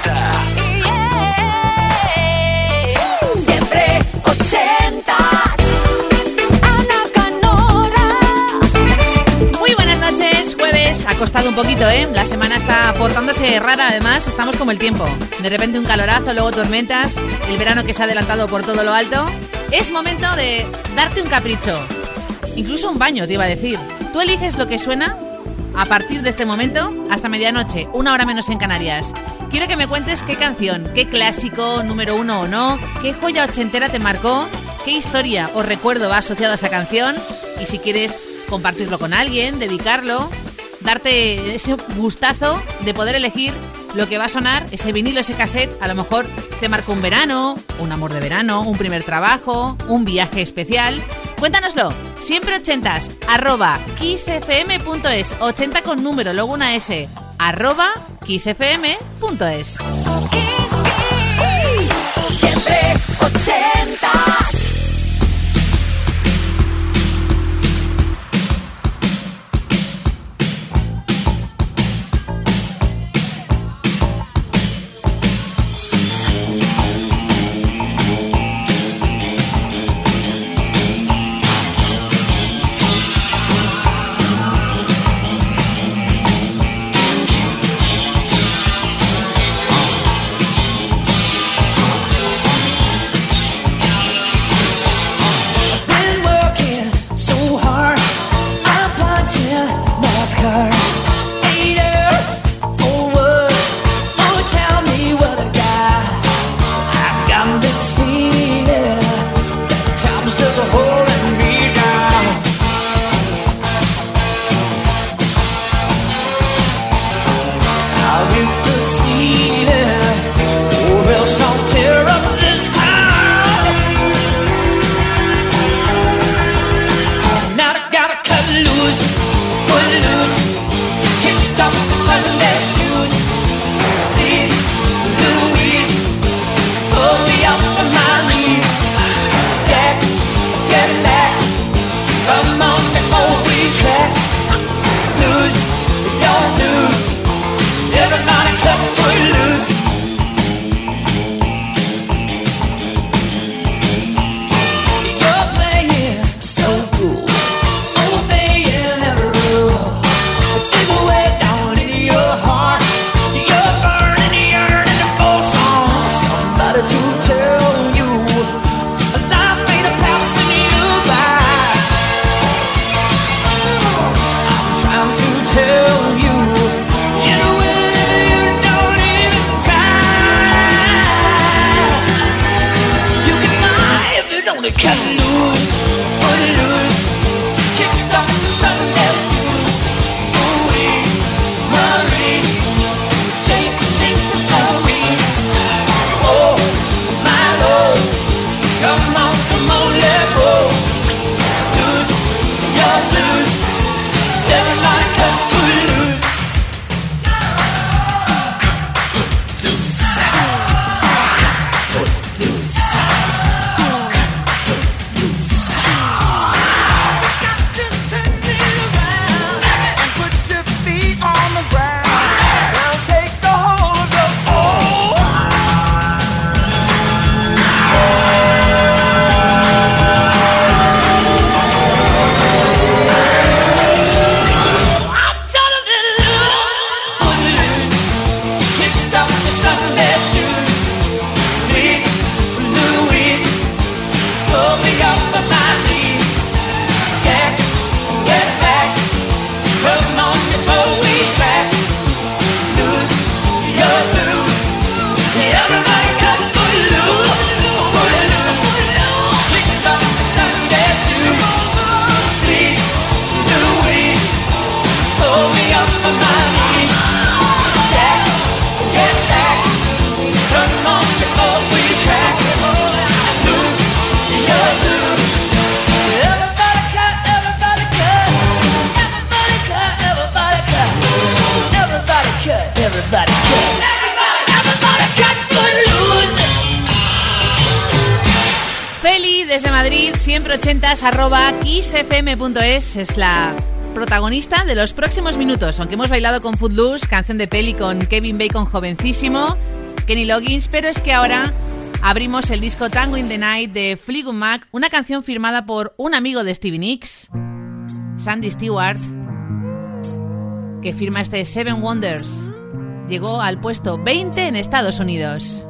80. Siempre ochentas. Ana Canora. Muy buenas noches, jueves. Ha costado un poquito, ¿eh? La semana está portándose rara, además, estamos como el tiempo. De repente un calorazo, luego tormentas, el verano que se ha adelantado por todo lo alto. Es momento de darte un capricho. Incluso un baño, te iba a decir. Tú eliges lo que suena a partir de este momento hasta medianoche, una hora menos en Canarias. Quiero que me cuentes qué canción, qué clásico, número uno o no, qué joya ochentera te marcó, qué historia o recuerdo va asociado a esa canción y si quieres compartirlo con alguien, dedicarlo, darte ese gustazo de poder elegir lo que va a sonar, ese vinilo, ese cassette, a lo mejor te marcó un verano, un amor de verano, un primer trabajo, un viaje especial. Cuéntanoslo, siempre ochentas, arroba kissfm.es, 80 con número, luego una S, arroba kissfm.es. Kiss, kiss. Siempre ochentas. kissfm.es es la protagonista de los próximos minutos. Aunque hemos bailado con Footloose, canción de peli con Kevin Bacon jovencísimo, Kenny Loggins, pero es que ahora abrimos el disco Tango in the Night de Fleetwood Mac, una canción firmada por un amigo de Stevie Nicks, Sandy Stewart, que firma este Seven Wonders. Llegó al puesto 20 en Estados Unidos.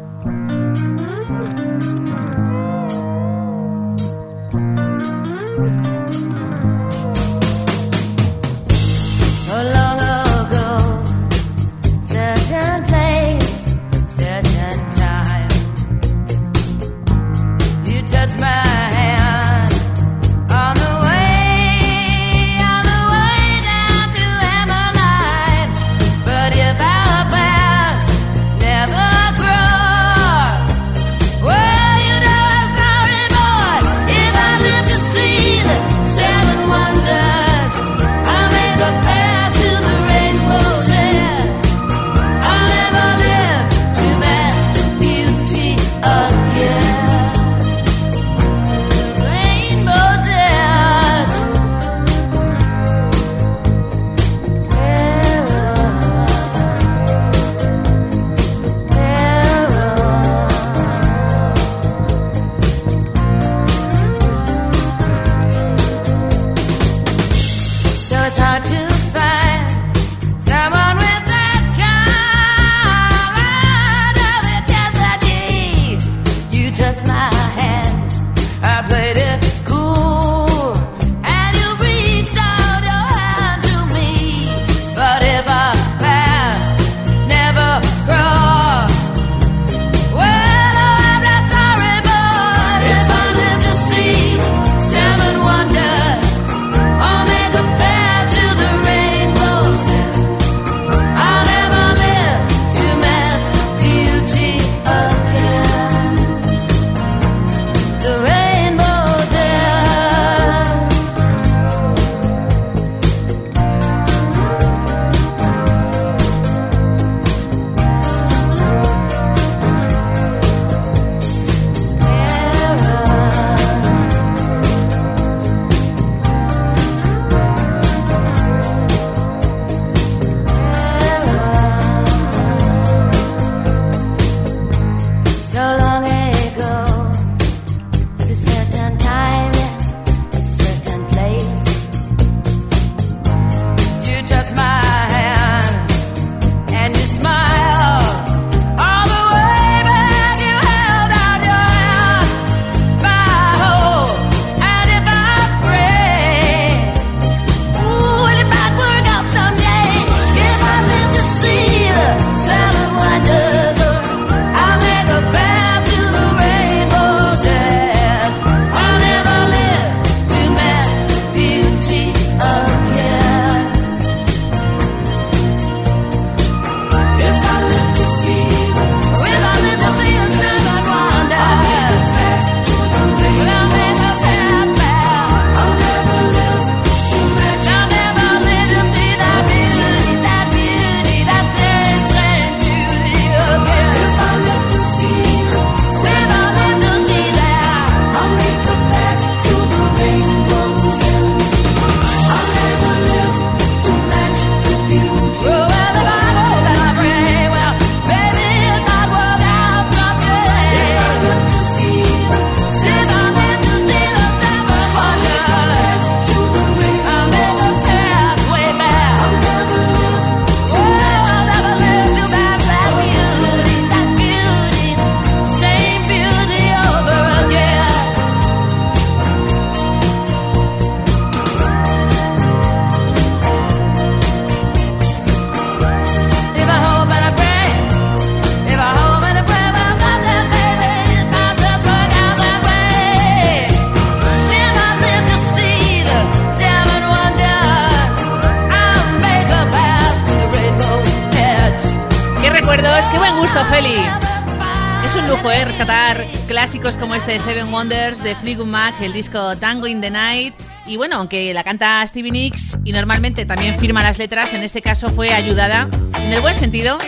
Este Seven Wonders de Fleetwood Mac, el disco Tango in the Night. Y bueno, aunque la canta Stevie Nicks y normalmente también firma las letras, en este caso fue ayudada, en el buen sentido,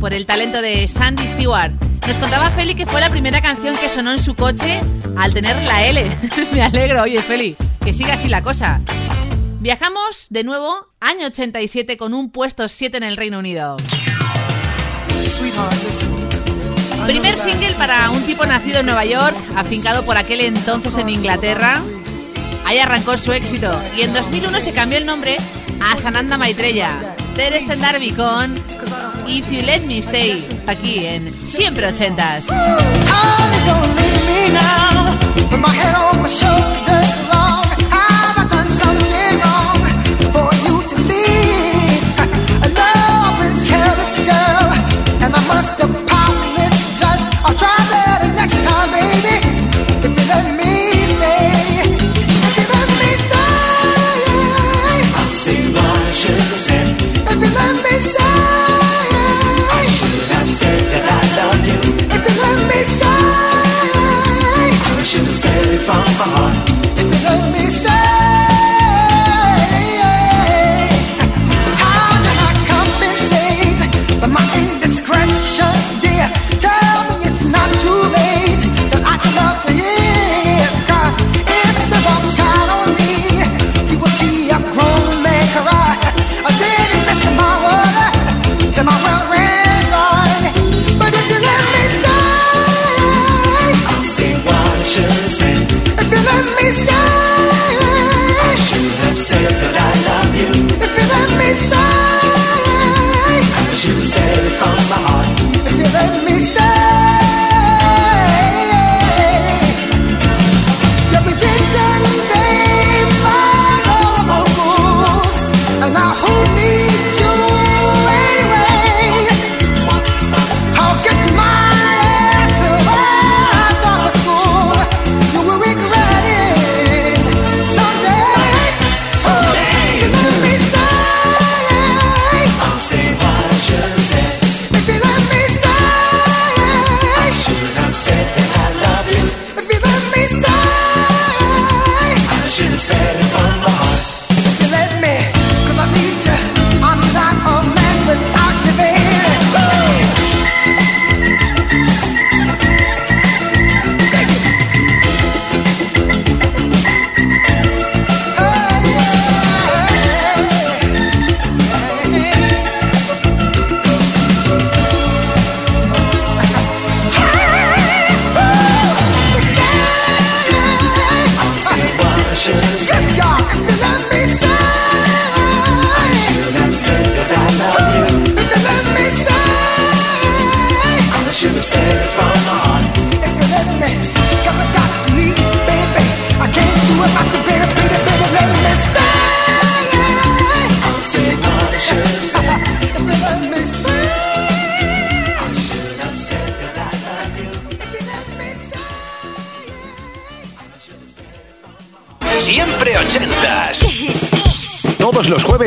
por el talento de Sandy Stewart. Nos contaba Feli que fue la primera canción que sonó en su coche al tener la L. Me alegro, oye Feli, que siga así la cosa. Viajamos de nuevo, año 87, con un puesto 7 en el Reino Unido. Primer single para un tipo nacido en Nueva York, afincado por aquel entonces en Inglaterra. Ahí arrancó su éxito y en 2001 se cambió el nombre a Sananda Maitreya. Ter Darby con If You Let Me Stay, aquí en Siempre Ochentas.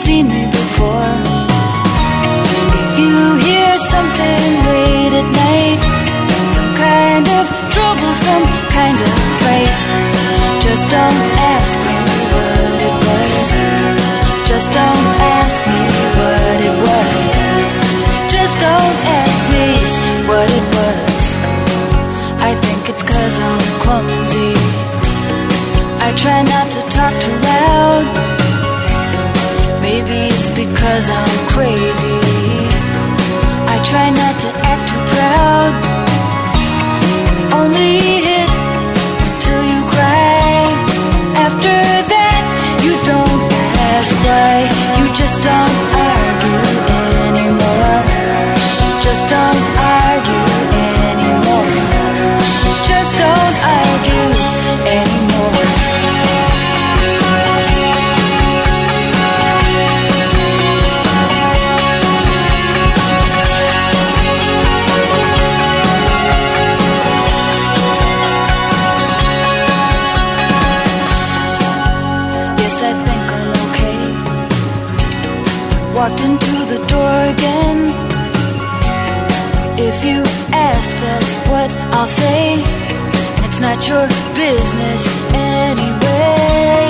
See me. cause I'm crazy. I try not to act too proud. Only hit you cry. After that, you don't ask why. You just don't. I'll say it's not your business anyway.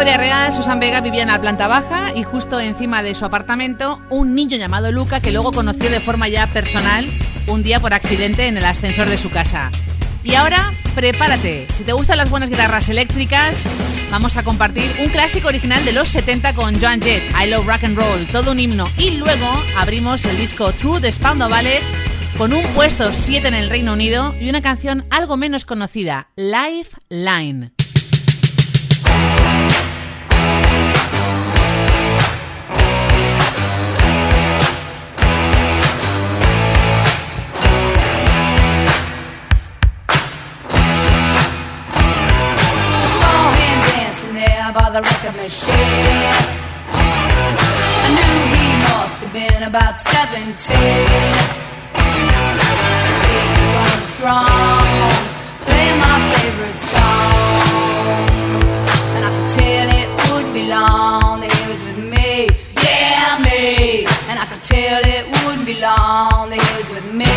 historia real, Susan Vega vivía en la planta baja y justo encima de su apartamento un niño llamado Luca que luego conoció de forma ya personal un día por accidente en el ascensor de su casa. Y ahora, prepárate. Si te gustan las buenas guitarras eléctricas, vamos a compartir un clásico original de los 70 con Joan Jett, I Love Rock and Roll, todo un himno. Y luego abrimos el disco True de Spandau Ballet con un puesto 7 en el Reino Unido y una canción algo menos conocida, Lifeline. The record machine. I knew he must have been about 17. He was running strong, playing my favorite song. And I could tell it would be long that he was with me, yeah, me. And I could tell it wouldn't be long that he was with me,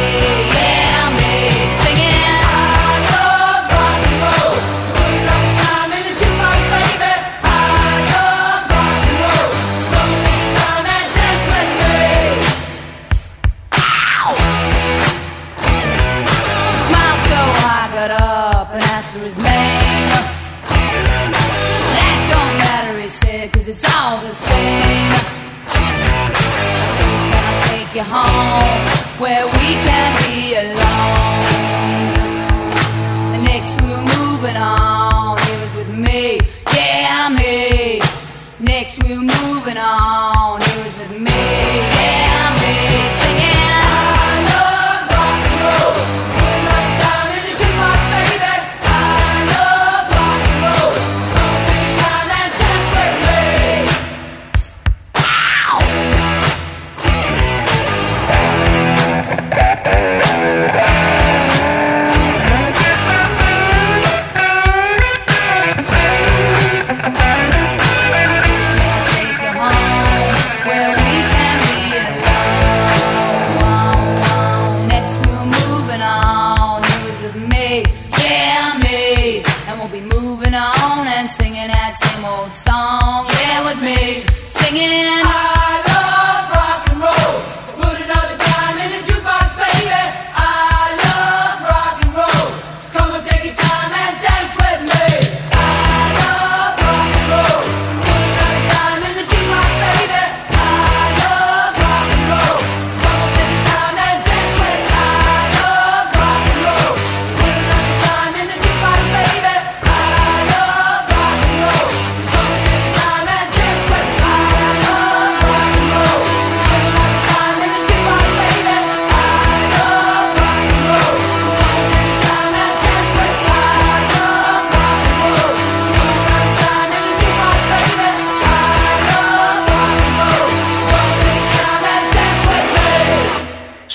where we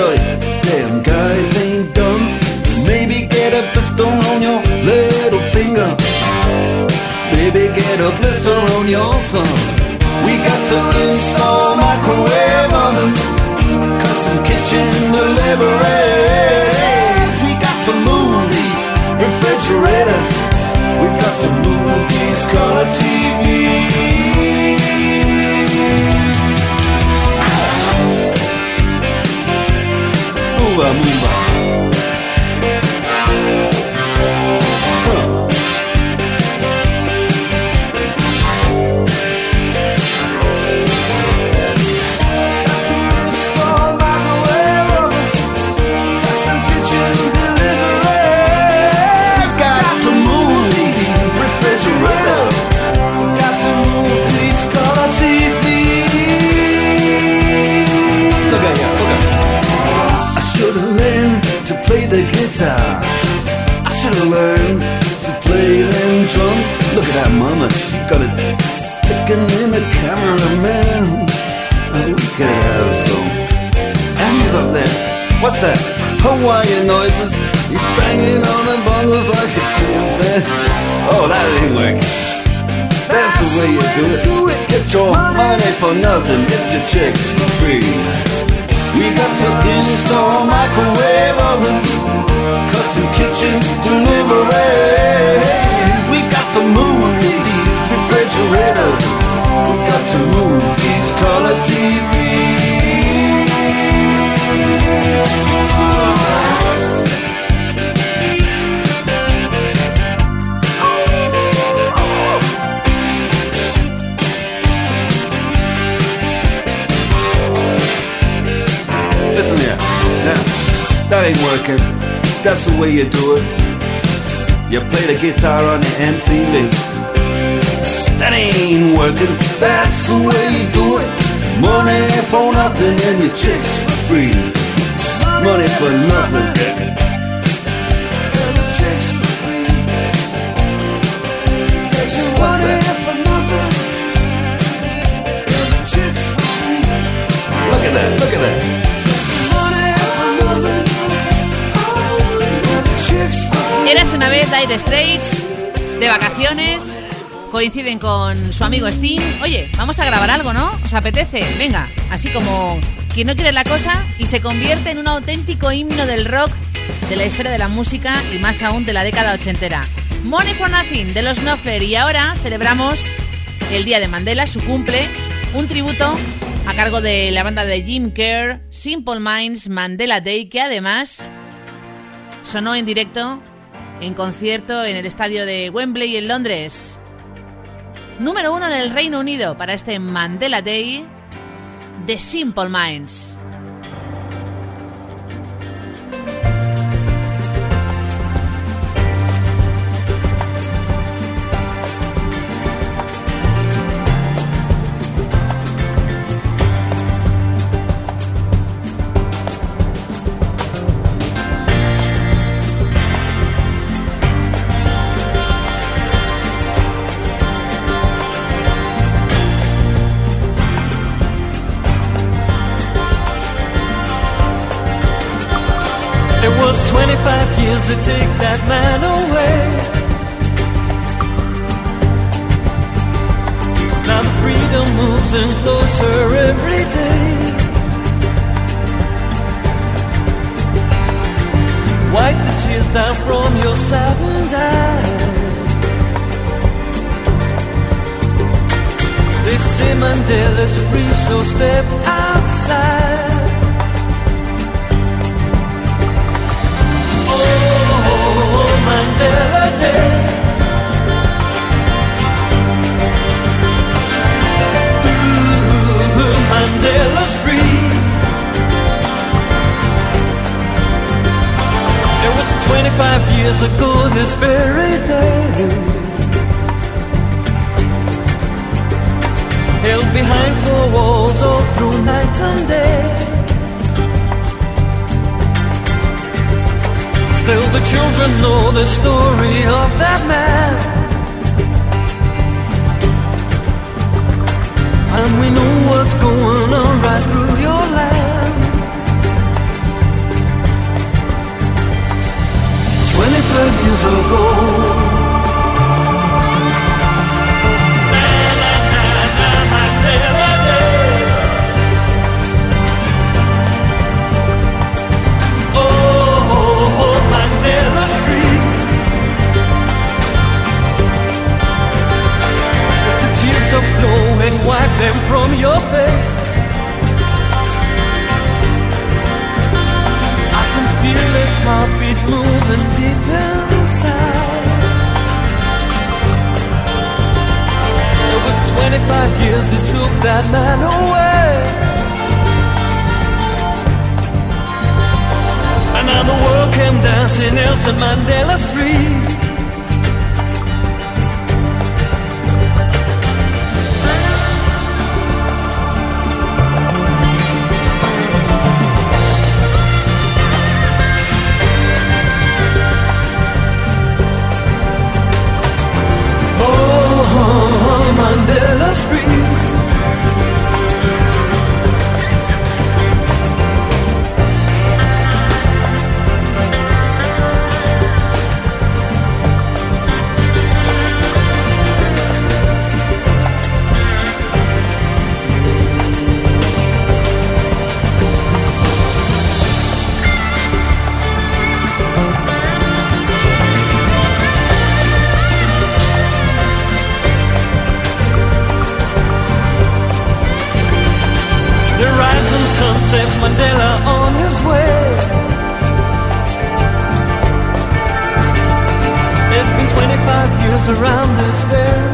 You, damn guys ain't dumb. Maybe get a blister on your little finger. Maybe get a blister on your thumb. We got to install microwave ovens, custom kitchen deliveries. We got to move these refrigerators. We got to move these color TVs. That? Hawaiian noises. He's banging on the bongos like a chimpanzee. Oh, that ain't working. That's the way you do it. Get your money for nothing. Get your chicks for free. We got to install microwave oven, custom kitchen deliveries. We got to move these refrigerators. We got to move these ain't working. That's the way you do it. You play the guitar on the MTV. That ain't working. That's the way you do it. Money for nothing and your chicks for free. Money for nothing. And the chicks for free. What's that? Eras una vez Dire Straits, de vacaciones, coinciden con su amigo Steam. Oye, vamos a grabar algo, ¿no? ¿Os apetece? Venga, así como quien no quiere la cosa y se convierte en un auténtico himno del rock, de la historia de la música y más aún de la década ochentera. Money for Nothing de los Knopfler y ahora celebramos el día de Mandela, su cumple, un tributo a cargo de la banda de Jim Kerr, Simple Minds Mandela Day, que además sonó en directo en concierto en el estadio de Wembley en Londres. Número uno en el Reino Unido para este Mandela Day de Simple Minds. To take that man away. Now the freedom moves in closer every day. Wipe the tears down from your saddened eyes. They say Mandela's free, so step outside. Free. It was 25 years ago this very day. Held behind four walls all through night and day. Still the children know the story of that man and we know what's going on right through your land. 25 years ago. Around this very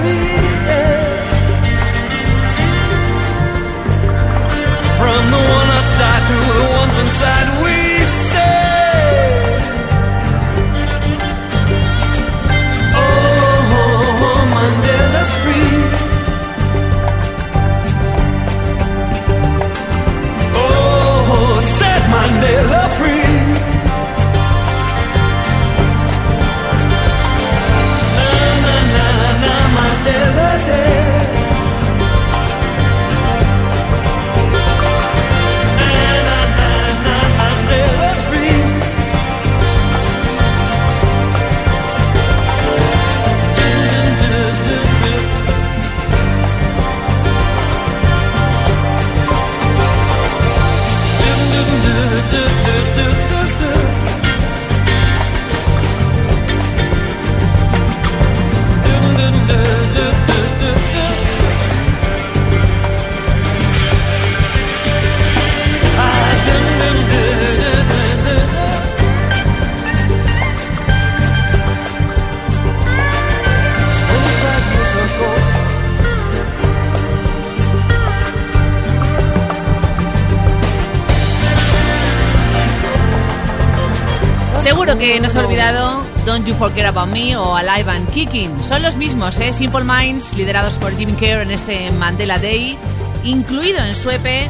Que no se ha olvidado Don't You Forget About Me o Alive and Kicking. Son los mismos, ¿eh? Simple Minds, liderados por Jim Kerr en este Mandela Day, incluido en su EP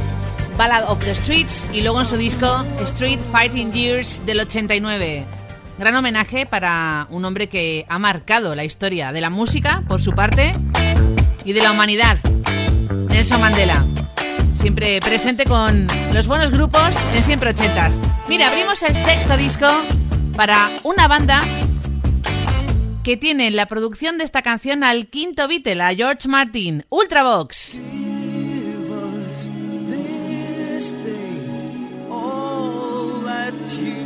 Ballad of the Streets y luego en su disco Street Fighting Years del 89. Gran homenaje para un hombre que ha marcado la historia de la música, por su parte, y de la humanidad, Nelson Mandela. Siempre presente con los buenos grupos en siempre ochentas. Mira, abrimos el sexto disco para una banda que tiene en la producción de esta canción al quinto Beatle, a George Martin, Ultravox. Give us this day all that you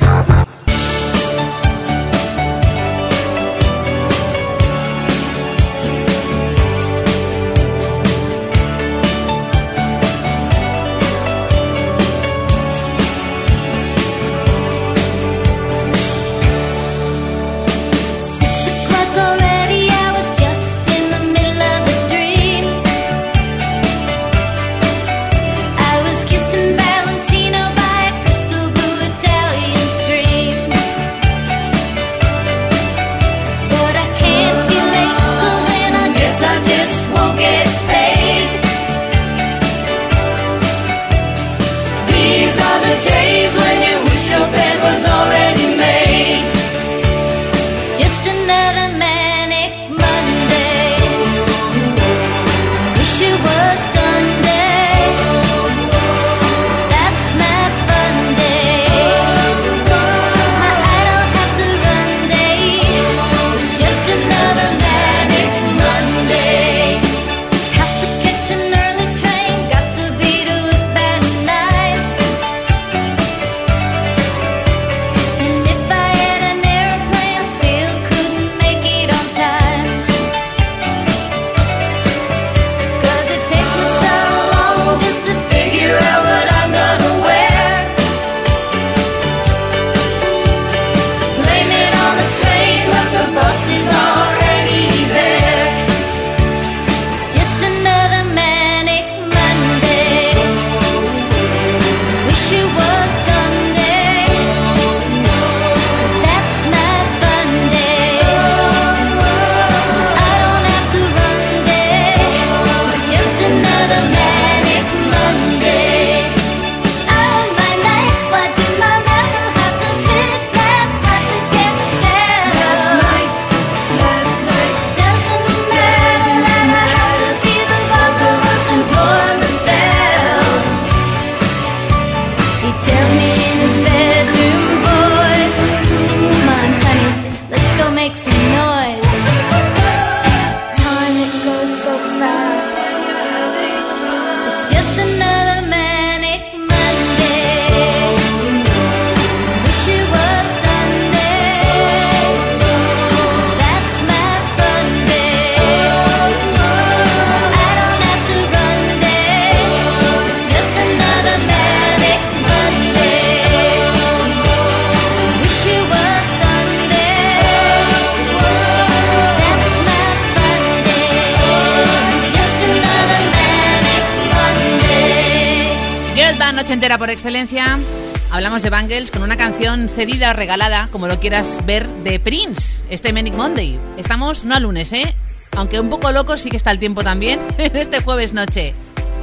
Bangles con una canción cedida o regalada, como lo quieras ver, de Prince, este Manic Monday. Estamos no a lunes, ¿eh? Aunque un poco loco sí que está el tiempo también, este jueves noche.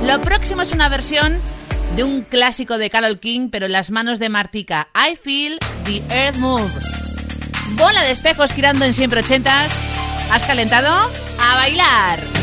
Lo próximo es una versión de un clásico de Carol King, pero en las manos de Martica. I Feel the Earth Move. Bola de espejos girando en siempre ochentas. ¿Has calentado? ¡A bailar!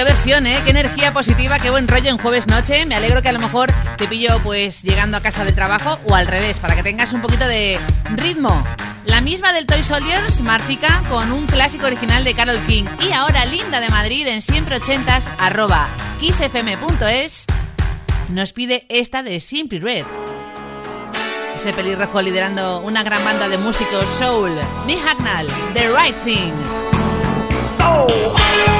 qué versión, ¿eh? Qué energía positiva, qué buen rollo en jueves noche. Me alegro que a lo mejor te pillo pues llegando a casa del trabajo o al revés, para que tengas un poquito de ritmo. La misma del Toy Soldiers, Martica, con un clásico original de Carol King. Y ahora Linda de Madrid en siempre ochentas, arroba kissfm.es, nos pide esta de Simply Red. Ese pelirrojo liderando una gran banda de músicos soul, Mick Hacknall, The Right Thing. Oh.